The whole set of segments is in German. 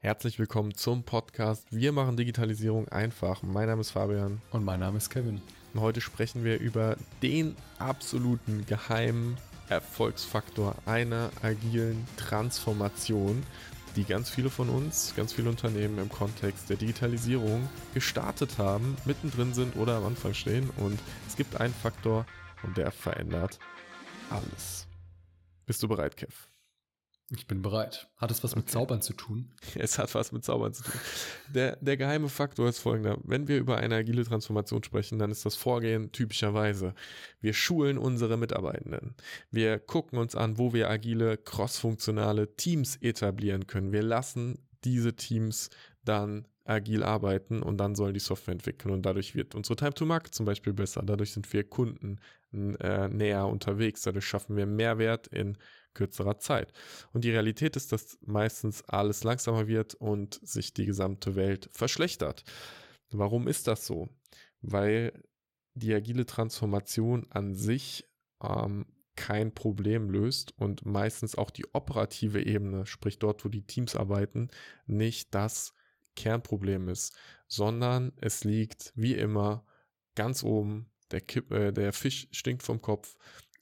Herzlich willkommen zum Podcast Wir machen Digitalisierung einfach. Mein Name ist Fabian. Und mein Name ist Kevin. Und heute sprechen wir über den absoluten geheimen Erfolgsfaktor einer agilen Transformation, die ganz viele von uns, ganz viele Unternehmen im Kontext der Digitalisierung gestartet haben, mittendrin sind oder am Anfang stehen. Und es gibt einen Faktor und der verändert alles. Bist du bereit, Kev? Ich bin bereit. Hat es was okay. mit Zaubern zu tun? Es hat was mit Zaubern zu tun. Der, der geheime Faktor ist folgender. Wenn wir über eine agile Transformation sprechen, dann ist das Vorgehen typischerweise. Wir schulen unsere Mitarbeitenden. Wir gucken uns an, wo wir agile, crossfunktionale Teams etablieren können. Wir lassen diese Teams dann agil arbeiten und dann sollen die Software entwickeln und dadurch wird unsere Time to Market zum Beispiel besser. Dadurch sind wir Kunden äh, näher unterwegs. Dadurch schaffen wir Mehrwert in kürzerer Zeit. Und die Realität ist, dass meistens alles langsamer wird und sich die gesamte Welt verschlechtert. Warum ist das so? Weil die agile Transformation an sich ähm, kein Problem löst und meistens auch die operative Ebene, sprich dort, wo die Teams arbeiten, nicht das Kernproblem ist, sondern es liegt wie immer ganz oben, der, Kipp, äh, der Fisch stinkt vom Kopf.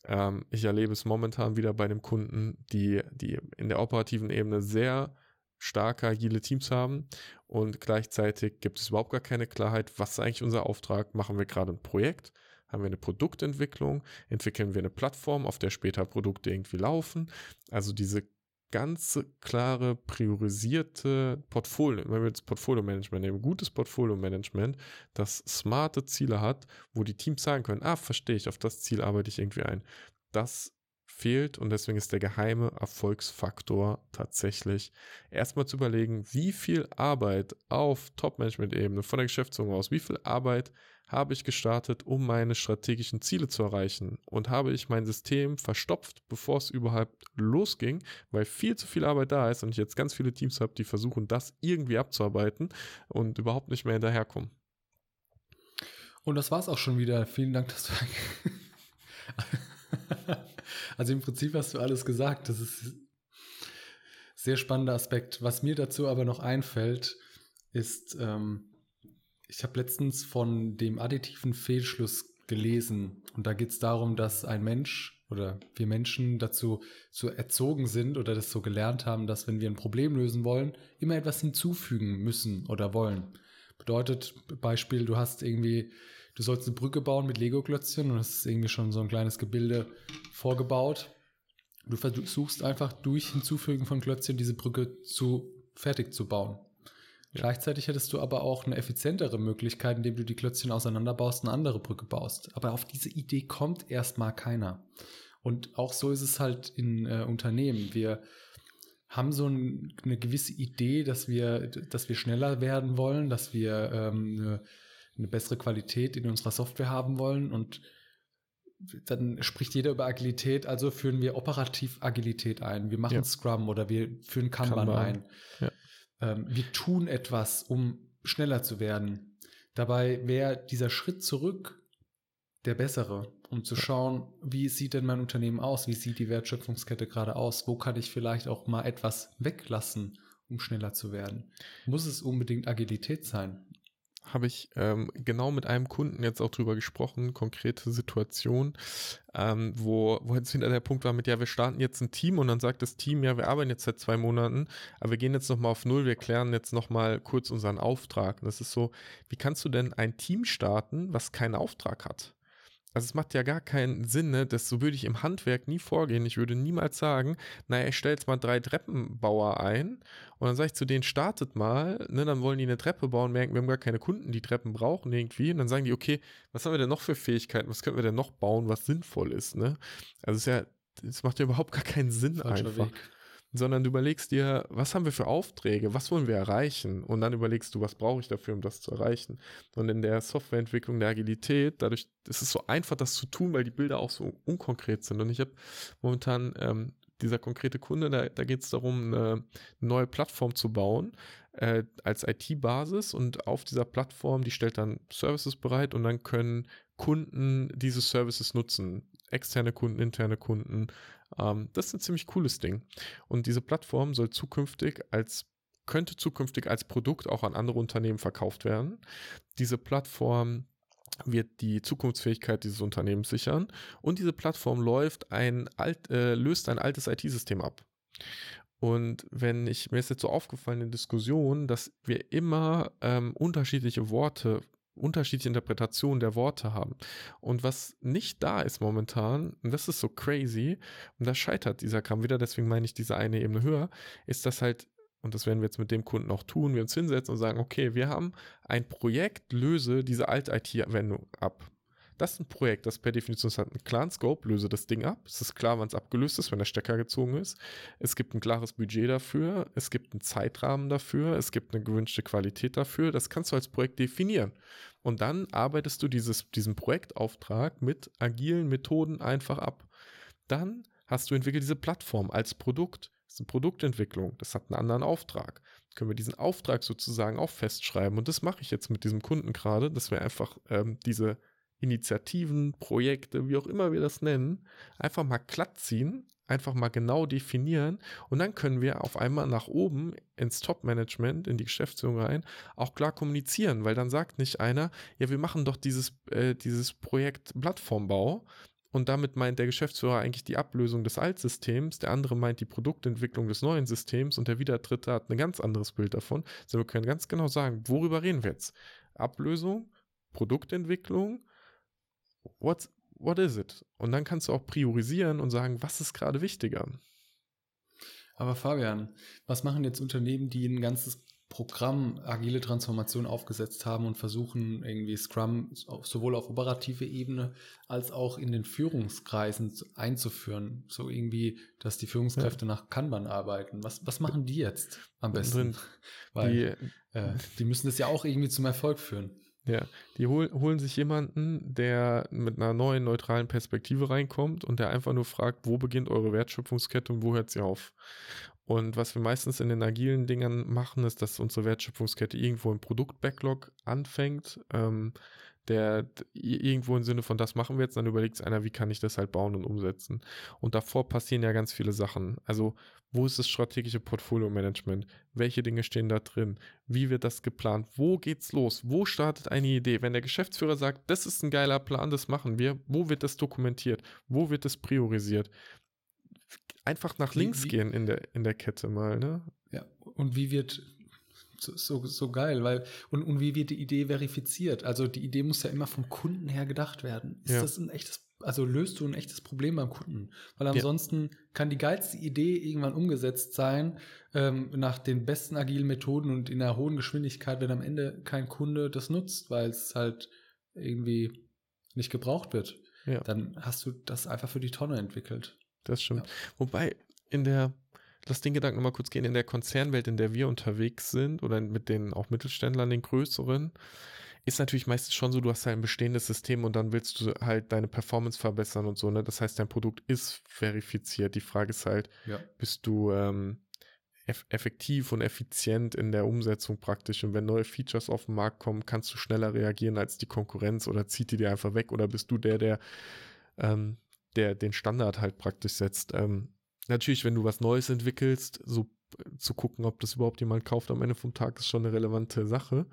Ähm, ich erlebe es momentan wieder bei einem Kunden, die, die in der operativen Ebene sehr starke agile Teams haben und gleichzeitig gibt es überhaupt gar keine Klarheit, was ist eigentlich unser Auftrag? Machen wir gerade ein Projekt? Haben wir eine Produktentwicklung? Entwickeln wir eine Plattform, auf der später Produkte irgendwie laufen? Also diese ganz klare, priorisierte Portfolio, wenn wir jetzt Portfolio-Management nehmen, gutes Portfolio-Management, das smarte Ziele hat, wo die Teams sagen können, ah, verstehe ich, auf das Ziel arbeite ich irgendwie ein. Das fehlt und deswegen ist der geheime Erfolgsfaktor tatsächlich erstmal zu überlegen, wie viel Arbeit auf Top-Management-Ebene von der Geschäftsführung aus, wie viel Arbeit habe ich gestartet, um meine strategischen Ziele zu erreichen und habe ich mein System verstopft, bevor es überhaupt losging, weil viel zu viel Arbeit da ist und ich jetzt ganz viele Teams habe, die versuchen, das irgendwie abzuarbeiten und überhaupt nicht mehr hinterherkommen. Und das war's auch schon wieder. Vielen Dank, dass du Also im Prinzip hast du alles gesagt. Das ist ein sehr spannender Aspekt. Was mir dazu aber noch einfällt, ist, ähm, ich habe letztens von dem additiven Fehlschluss gelesen und da geht es darum, dass ein Mensch oder wir Menschen dazu so erzogen sind oder das so gelernt haben, dass wenn wir ein Problem lösen wollen, immer etwas hinzufügen müssen oder wollen. Bedeutet, Beispiel, du hast irgendwie, du sollst eine Brücke bauen mit Lego-Klötzchen und das ist irgendwie schon so ein kleines Gebilde vorgebaut. Du versuchst einfach durch Hinzufügen von Klötzchen diese Brücke zu fertig zu bauen. Ja. Gleichzeitig hättest du aber auch eine effizientere Möglichkeit, indem du die Klötzchen auseinanderbaust, eine andere Brücke baust. Aber auf diese Idee kommt erstmal keiner. Und auch so ist es halt in äh, Unternehmen. Wir haben so ein, eine gewisse Idee, dass wir, dass wir schneller werden wollen, dass wir ähm, eine, eine bessere Qualität in unserer Software haben wollen und dann spricht jeder über Agilität, also führen wir operativ Agilität ein. Wir machen ja. Scrum oder wir führen Kanban, Kanban. ein. Ja. Ähm, wir tun etwas, um schneller zu werden. Dabei wäre dieser Schritt zurück der bessere, um zu schauen, wie sieht denn mein Unternehmen aus? Wie sieht die Wertschöpfungskette gerade aus? Wo kann ich vielleicht auch mal etwas weglassen, um schneller zu werden? Muss es unbedingt Agilität sein? Habe ich ähm, genau mit einem Kunden jetzt auch drüber gesprochen, konkrete Situation, ähm, wo, wo jetzt hinter der Punkt war mit, ja, wir starten jetzt ein Team und dann sagt das Team, ja, wir arbeiten jetzt seit zwei Monaten, aber wir gehen jetzt nochmal auf Null, wir klären jetzt nochmal kurz unseren Auftrag. Und das ist so, wie kannst du denn ein Team starten, was keinen Auftrag hat? Also es macht ja gar keinen Sinn, ne? Das so würde ich im Handwerk nie vorgehen. Ich würde niemals sagen, naja, ich stelle jetzt mal drei Treppenbauer ein und dann sage ich zu denen, startet mal, ne? Dann wollen die eine Treppe bauen, merken, wir haben gar keine Kunden, die Treppen brauchen irgendwie. Und dann sagen die, okay, was haben wir denn noch für Fähigkeiten? Was können wir denn noch bauen, was sinnvoll ist, ne? Also es ist ja, es macht ja überhaupt gar keinen Sinn Falscher einfach. Weg sondern du überlegst dir, was haben wir für Aufträge, was wollen wir erreichen und dann überlegst du, was brauche ich dafür, um das zu erreichen. Und in der Softwareentwicklung der Agilität, dadurch ist es so einfach, das zu tun, weil die Bilder auch so unkonkret sind. Und ich habe momentan ähm, dieser konkrete Kunde, da, da geht es darum, eine neue Plattform zu bauen äh, als IT-Basis und auf dieser Plattform, die stellt dann Services bereit und dann können Kunden diese Services nutzen. Externe Kunden, interne Kunden. Ähm, das ist ein ziemlich cooles Ding. Und diese Plattform soll zukünftig als könnte zukünftig als Produkt auch an andere Unternehmen verkauft werden. Diese Plattform wird die Zukunftsfähigkeit dieses Unternehmens sichern und diese Plattform läuft ein alt, äh, löst ein altes IT-System ab. Und wenn ich, mir ist jetzt so aufgefallen in Diskussionen, dass wir immer ähm, unterschiedliche Worte, unterschiedliche Interpretationen der Worte haben. Und was nicht da ist momentan, und das ist so crazy, und da scheitert dieser Kram wieder, deswegen meine ich diese eine Ebene höher, ist, dass halt und das werden wir jetzt mit dem Kunden auch tun, wir uns hinsetzen und sagen, okay, wir haben ein Projekt, löse diese Alt-IT-Anwendung ab. Das ist ein Projekt, das per Definition hat einen klaren Scope, löse das Ding ab. Es ist klar, wann es abgelöst ist, wenn der Stecker gezogen ist. Es gibt ein klares Budget dafür, es gibt einen Zeitrahmen dafür, es gibt eine gewünschte Qualität dafür. Das kannst du als Projekt definieren. Und dann arbeitest du dieses, diesen Projektauftrag mit agilen Methoden einfach ab. Dann hast du entwickelt diese Plattform als Produkt. Das ist eine Produktentwicklung, das hat einen anderen Auftrag. Können wir diesen Auftrag sozusagen auch festschreiben. Und das mache ich jetzt mit diesem Kunden gerade, dass wir einfach ähm, diese Initiativen, Projekte, wie auch immer wir das nennen, einfach mal glatt ziehen, einfach mal genau definieren und dann können wir auf einmal nach oben ins Top-Management, in die Geschäftsführung rein, auch klar kommunizieren, weil dann sagt nicht einer, ja, wir machen doch dieses, äh, dieses Projekt Plattformbau und damit meint der Geschäftsführer eigentlich die Ablösung des Altsystems, der andere meint die Produktentwicklung des neuen Systems und der wieder dritte hat ein ganz anderes Bild davon. Also wir können ganz genau sagen, worüber reden wir jetzt? Ablösung, Produktentwicklung, what's, what is it? Und dann kannst du auch priorisieren und sagen, was ist gerade wichtiger. Aber Fabian, was machen jetzt Unternehmen, die ein ganzes Programm agile Transformation aufgesetzt haben und versuchen irgendwie Scrum sowohl auf operative Ebene als auch in den Führungskreisen einzuführen. So irgendwie, dass die Führungskräfte ja. nach Kanban arbeiten. Was, was machen die jetzt am besten? Drin. Weil die, äh, die müssen das ja auch irgendwie zum Erfolg führen. Ja, die hol, holen sich jemanden, der mit einer neuen, neutralen Perspektive reinkommt und der einfach nur fragt, wo beginnt eure Wertschöpfungskette und wo hört sie auf? Und was wir meistens in den agilen Dingern machen, ist, dass unsere Wertschöpfungskette irgendwo im Produkt-Backlog anfängt. Ähm, der irgendwo im Sinne von das machen wir jetzt, dann überlegt einer, wie kann ich das halt bauen und umsetzen. Und davor passieren ja ganz viele Sachen. Also wo ist das strategische Portfolio-Management? Welche Dinge stehen da drin? Wie wird das geplant? Wo geht's los? Wo startet eine Idee? Wenn der Geschäftsführer sagt, das ist ein geiler Plan, das machen wir, wo wird das dokumentiert? Wo wird das priorisiert? Einfach nach links wie, gehen in der, in der Kette mal, ne? Ja, und wie wird so, so, so geil, weil, und, und wie wird die Idee verifiziert? Also die Idee muss ja immer vom Kunden her gedacht werden. Ist ja. das ein echtes also löst du ein echtes Problem beim Kunden. Weil ansonsten ja. kann die geilste Idee irgendwann umgesetzt sein, ähm, nach den besten agilen Methoden und in einer hohen Geschwindigkeit, wenn am Ende kein Kunde das nutzt, weil es halt irgendwie nicht gebraucht wird. Ja. Dann hast du das einfach für die Tonne entwickelt. Das stimmt. Wobei in der, lass den Gedanken mal kurz gehen, in der Konzernwelt, in der wir unterwegs sind oder mit den auch Mittelständlern, den größeren, ist natürlich meistens schon so, du hast halt ein bestehendes System und dann willst du halt deine Performance verbessern und so, ne? Das heißt, dein Produkt ist verifiziert. Die Frage ist halt, ja. bist du ähm, eff effektiv und effizient in der Umsetzung praktisch und wenn neue Features auf den Markt kommen, kannst du schneller reagieren als die Konkurrenz oder zieht die dir einfach weg oder bist du der, der, ähm, der den Standard halt praktisch setzt. Ähm, natürlich, wenn du was Neues entwickelst, so zu gucken, ob das überhaupt jemand kauft am Ende vom Tag, ist schon eine relevante Sache.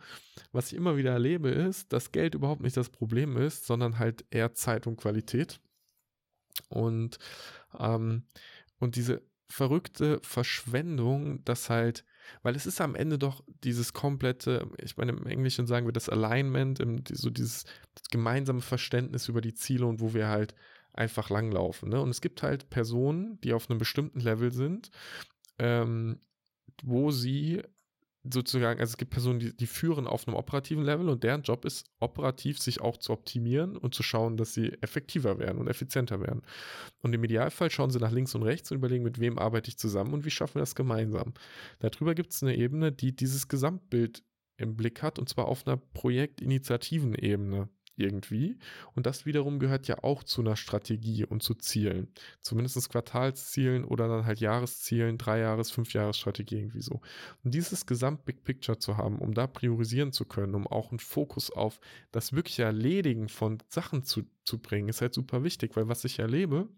Was ich immer wieder erlebe, ist, dass Geld überhaupt nicht das Problem ist, sondern halt eher Zeit und Qualität. Und, ähm, und diese verrückte Verschwendung, dass halt, weil es ist am Ende doch dieses komplette, ich meine, im Englischen sagen wir das Alignment, so dieses gemeinsame Verständnis über die Ziele und wo wir halt einfach langlaufen. Ne? Und es gibt halt Personen, die auf einem bestimmten Level sind ähm, wo sie sozusagen, also es gibt Personen, die, die führen auf einem operativen Level und deren Job ist, operativ sich auch zu optimieren und zu schauen, dass sie effektiver werden und effizienter werden. Und im Idealfall schauen sie nach links und rechts und überlegen, mit wem arbeite ich zusammen und wie schaffen wir das gemeinsam. Darüber gibt es eine Ebene, die dieses Gesamtbild im Blick hat und zwar auf einer Projektinitiativen-Ebene irgendwie. Und das wiederum gehört ja auch zu einer Strategie und zu Zielen. Zumindest Quartalszielen oder dann halt Jahreszielen, Drei-Jahres-, Fünf-Jahres-Strategie irgendwie so. Und dieses Gesamt-Big Picture zu haben, um da priorisieren zu können, um auch einen Fokus auf das wirkliche Erledigen von Sachen zu, zu bringen, ist halt super wichtig, weil was ich erlebe,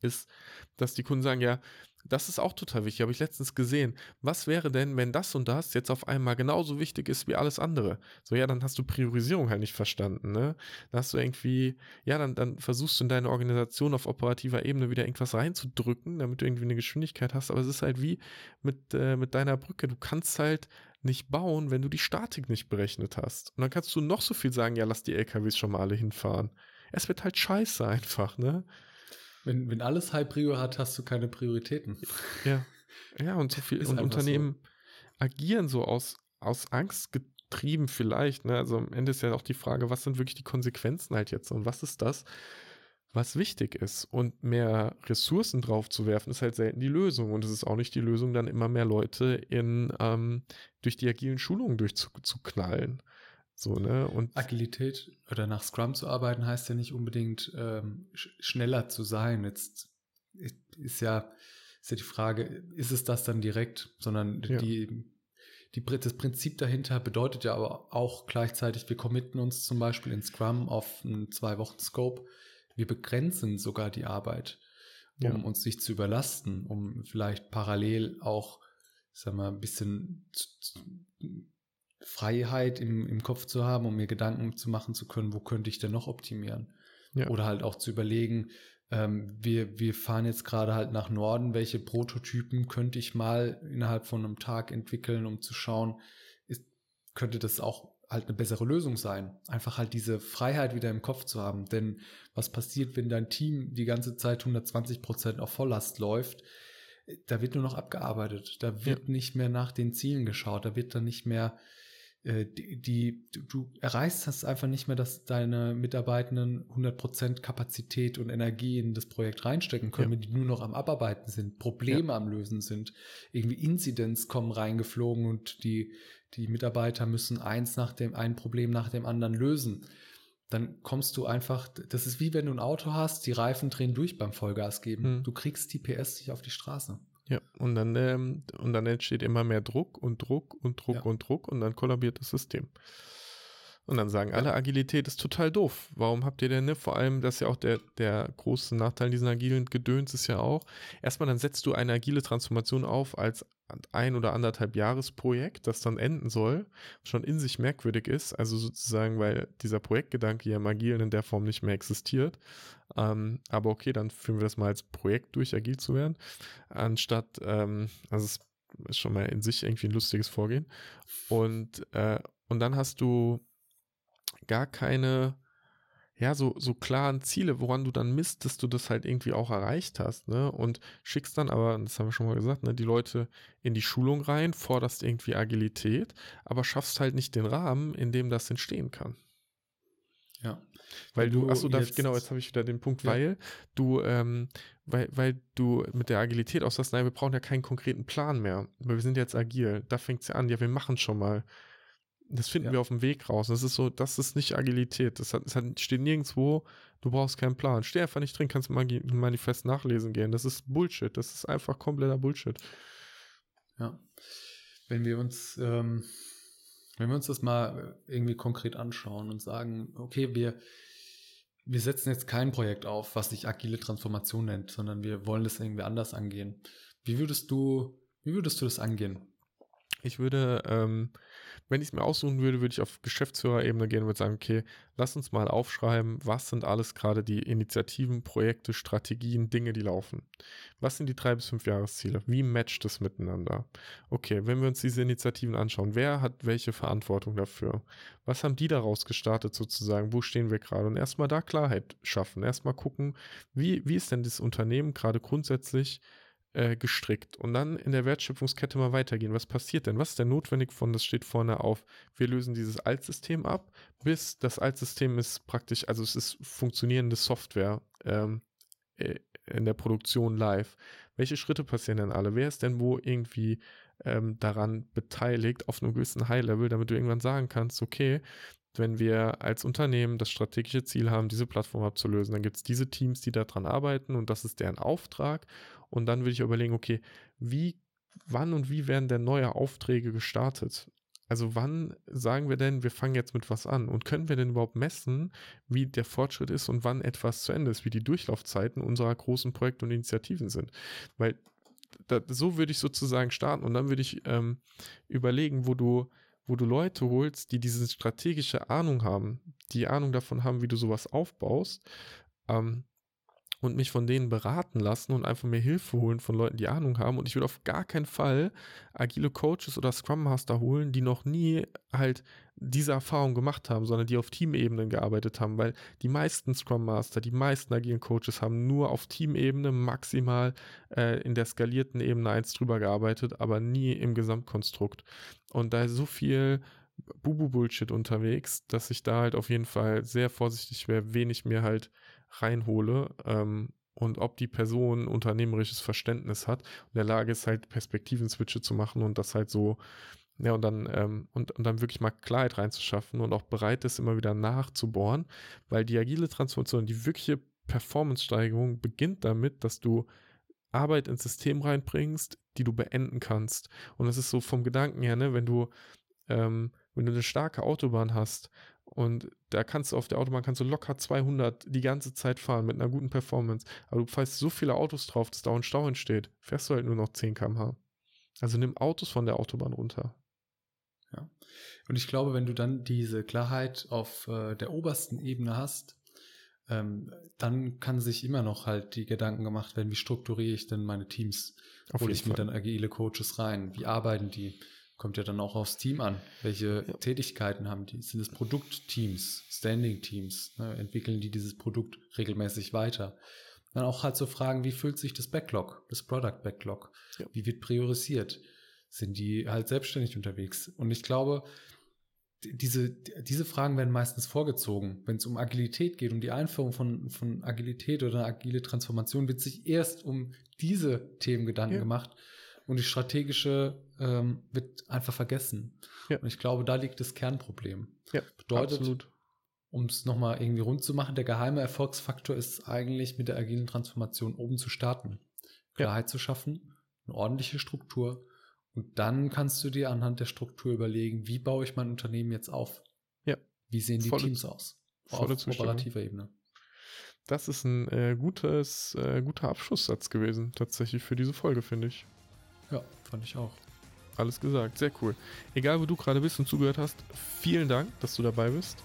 ist, dass die Kunden sagen, ja, Das ist auch total wichtig, habe ich letztens gesehen. Was wäre denn, wenn das und das jetzt auf einmal genauso wichtig ist wie alles andere? So, ja, dann hast du Priorisierung halt nicht verstanden, ne? Da hast du irgendwie, ja, dann, dann versuchst du in deine Organisation auf operativer Ebene wieder irgendwas reinzudrücken, damit du irgendwie eine Geschwindigkeit hast, aber es ist halt wie mit, äh, mit deiner Brücke. Du kannst halt nicht bauen, wenn du die Statik nicht berechnet hast. Und dann kannst du noch so viel sagen, ja, lass die LKWs schon mal alle hinfahren. Es wird halt scheiße einfach, ne? Wenn, wenn alles High Prio hat, hast du keine Prioritäten. Ja. Ja, und so viel, und Unternehmen so. agieren so aus, aus Angst getrieben vielleicht, ne? Also am Ende ist ja auch die Frage, was sind wirklich die Konsequenzen halt jetzt und was ist das, was wichtig ist. Und mehr Ressourcen drauf zu werfen, ist halt selten die Lösung. Und es ist auch nicht die Lösung, dann immer mehr Leute in, ähm, durch die agilen Schulungen durchzuknallen. So, ne? Und Agilität oder nach Scrum zu arbeiten heißt ja nicht unbedingt ähm, sch schneller zu sein. Jetzt ist ja, ist ja die Frage, ist es das dann direkt, sondern ja. die, die, das Prinzip dahinter bedeutet ja aber auch gleichzeitig, wir committen uns zum Beispiel in Scrum auf einen zwei Wochen Scope wir begrenzen sogar die Arbeit, um ja. uns nicht zu überlasten, um vielleicht parallel auch, sag mal, ein bisschen Freiheit im, im Kopf zu haben, um mir Gedanken zu machen zu können, wo könnte ich denn noch optimieren? Ja. Oder halt auch zu überlegen, ähm, wir, wir fahren jetzt gerade halt nach Norden, welche Prototypen könnte ich mal innerhalb von einem Tag entwickeln, um zu schauen, ist, könnte das auch halt eine bessere Lösung sein. Einfach halt diese Freiheit wieder im Kopf zu haben. Denn was passiert, wenn dein Team die ganze Zeit 120 Prozent auf Volllast läuft? Da wird nur noch abgearbeitet. Da wird ja. nicht mehr nach den Zielen geschaut. Da wird dann nicht mehr die, die du, du, erreichst das einfach nicht mehr, dass deine Mitarbeitenden 100% Kapazität und Energie in das Projekt reinstecken können, ja. wenn die nur noch am Abarbeiten sind, Probleme ja. am Lösen sind, irgendwie Inzidenz kommen reingeflogen und die die Mitarbeiter müssen eins nach dem, ein Problem nach dem anderen lösen. Dann kommst du einfach, das ist wie wenn du ein Auto hast, die Reifen drehen durch beim Vollgas geben. Hm. Du kriegst die PS nicht auf die Straße. Ja, und dann, ähm, und dann entsteht immer mehr Druck und Druck und Druck ja. und Druck und dann kollabiert das System. Und dann sagen alle, Agilität ist total doof. Warum habt ihr denn, ne? Vor allem, das ist ja auch der, der große Nachteil diesen agilen Gedöns ist ja auch, erstmal dann setzt du eine agile Transformation auf als ein oder anderthalb Jahresprojekt, das dann enden soll, schon in sich merkwürdig ist, also sozusagen, weil dieser Projektgedanke ja im Agilen in der Form nicht mehr existiert. Ähm, aber okay, dann führen wir das mal als Projekt durch, agil zu werden, anstatt, ähm, also es ist schon mal in sich irgendwie ein lustiges Vorgehen. Und, äh, und dann hast du gar keine, ja, so, so klaren Ziele, woran du dann misst, dass du das halt irgendwie auch erreicht hast, ne? Und schickst dann aber, das haben wir schon mal gesagt, ne, die Leute in die Schulung rein, forderst irgendwie Agilität, aber schaffst halt nicht den Rahmen, in dem das entstehen kann. Ja. Weil du, achso, darf ich, genau, jetzt habe ich wieder den Punkt, ja. weil du, ähm, weil, weil du mit der Agilität aus das, nein, wir brauchen ja keinen konkreten Plan mehr, weil wir sind jetzt agil. Da fängt es ja an, ja, wir machen schon mal das finden ja. wir auf dem Weg raus. Das ist so, das ist nicht Agilität. Das, hat, das hat, steht nirgendwo, du brauchst keinen Plan. Steh einfach nicht drin, kannst mal ein Manifest nachlesen gehen. Das ist Bullshit. Das ist einfach kompletter Bullshit. Ja. Wenn wir uns, ähm, wenn wir uns das mal irgendwie konkret anschauen und sagen, okay, wir, wir setzen jetzt kein Projekt auf, was sich agile Transformation nennt, sondern wir wollen das irgendwie anders angehen. Wie würdest du, wie würdest du das angehen? Ich würde ähm, wenn ich es mir aussuchen würde, würde ich auf Geschäftsführerebene gehen und würde sagen, okay, lass uns mal aufschreiben, was sind alles gerade die Initiativen, Projekte, Strategien, Dinge, die laufen. Was sind die drei bis fünf Jahresziele? Wie matcht es miteinander? Okay, wenn wir uns diese Initiativen anschauen, wer hat welche Verantwortung dafür? Was haben die daraus gestartet sozusagen? Wo stehen wir gerade? Und erstmal da Klarheit schaffen. Erstmal gucken, wie, wie ist denn das Unternehmen gerade grundsätzlich äh, gestrickt und dann in der Wertschöpfungskette mal weitergehen. Was passiert denn? Was ist denn notwendig von, das steht vorne auf, wir lösen dieses Altsystem ab, bis das Altsystem ist praktisch, also es ist funktionierende Software ähm, äh, in der Produktion live. Welche Schritte passieren denn alle? Wer ist denn wo irgendwie ähm, daran beteiligt auf einem gewissen High-Level, damit du irgendwann sagen kannst, okay, wenn wir als Unternehmen das strategische Ziel haben, diese Plattform abzulösen, dann gibt es diese Teams, die daran arbeiten und das ist deren Auftrag. Und dann würde ich überlegen, okay, wie, wann und wie werden denn neue Aufträge gestartet? Also wann sagen wir denn, wir fangen jetzt mit was an? Und können wir denn überhaupt messen, wie der Fortschritt ist und wann etwas zu Ende ist, wie die Durchlaufzeiten unserer großen Projekte und Initiativen sind? Weil da, so würde ich sozusagen starten und dann würde ich ähm, überlegen, wo du, wo du Leute holst, die diese strategische Ahnung haben, die Ahnung davon haben, wie du sowas aufbaust. Ähm, und mich von denen beraten lassen und einfach mehr Hilfe holen von Leuten, die Ahnung haben. Und ich würde auf gar keinen Fall agile Coaches oder Scrum Master holen, die noch nie halt diese Erfahrung gemacht haben, sondern die auf Teamebene gearbeitet haben, weil die meisten Scrum Master, die meisten agilen Coaches haben nur auf Teamebene maximal äh, in der skalierten Ebene eins drüber gearbeitet, aber nie im Gesamtkonstrukt. Und da ist so viel Bubu-Bullshit unterwegs, dass ich da halt auf jeden Fall sehr vorsichtig wäre, wen ich mir halt reinhole ähm, und ob die Person unternehmerisches Verständnis hat und in der Lage ist, halt Perspektiven-Switche zu machen und das halt so, ja, und dann, ähm, und, und dann wirklich mal Klarheit reinzuschaffen und auch bereit ist, immer wieder nachzubohren, weil die agile Transformation, die wirkliche Performance-Steigerung beginnt damit, dass du Arbeit ins System reinbringst, die du beenden kannst. Und das ist so vom Gedanken her, ne, wenn du, ähm, wenn du eine starke Autobahn hast und da kannst du auf der Autobahn kannst du locker 200 die ganze Zeit fahren mit einer guten Performance. Aber du fährst so viele Autos drauf, dass da ein Stau entsteht. Fährst du halt nur noch 10 km/h. Also nimm Autos von der Autobahn runter. Ja. Und ich glaube, wenn du dann diese Klarheit auf äh, der obersten Ebene hast, ähm, dann kann sich immer noch halt die Gedanken gemacht werden, wie strukturiere ich denn meine Teams? Hole ich mir dann agile Coaches rein? Wie arbeiten die? Kommt ja dann auch aufs Team an. Welche ja. Tätigkeiten haben die? Sind es Produktteams, Standing-Teams? Ne? Entwickeln die dieses Produkt regelmäßig weiter? Dann auch halt so Fragen, wie füllt sich das Backlog, das Product Backlog? Ja. Wie wird priorisiert? Sind die halt selbstständig unterwegs? Und ich glaube, diese, diese Fragen werden meistens vorgezogen. Wenn es um Agilität geht, um die Einführung von, von Agilität oder agile Transformation, wird sich erst um diese Themen Gedanken ja. gemacht und die strategische ähm, wird einfach vergessen. Ja. Und ich glaube, da liegt das Kernproblem. Ja, Bedeutet, um es nochmal irgendwie rund zu machen, der geheime Erfolgsfaktor ist eigentlich mit der agilen Transformation oben zu starten. Klarheit ja. zu schaffen, eine ordentliche Struktur und dann kannst du dir anhand der Struktur überlegen, wie baue ich mein Unternehmen jetzt auf? Ja. Wie sehen die volle, Teams aus? Auf operativer Ebene. Das ist ein äh, gutes, äh, guter Abschlusssatz gewesen, tatsächlich für diese Folge, finde ich. Ja, fand ich auch. Alles gesagt, sehr cool. Egal, wo du gerade bist und zugehört hast, vielen Dank, dass du dabei bist.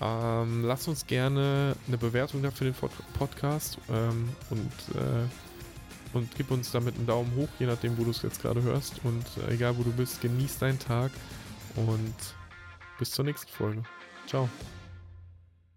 Ähm, lass uns gerne eine Bewertung da für den Podcast ähm, und, äh, und gib uns damit einen Daumen hoch, je nachdem, wo du es jetzt gerade hörst. Und äh, egal, wo du bist, genieß deinen Tag und bis zur nächsten Folge. Ciao.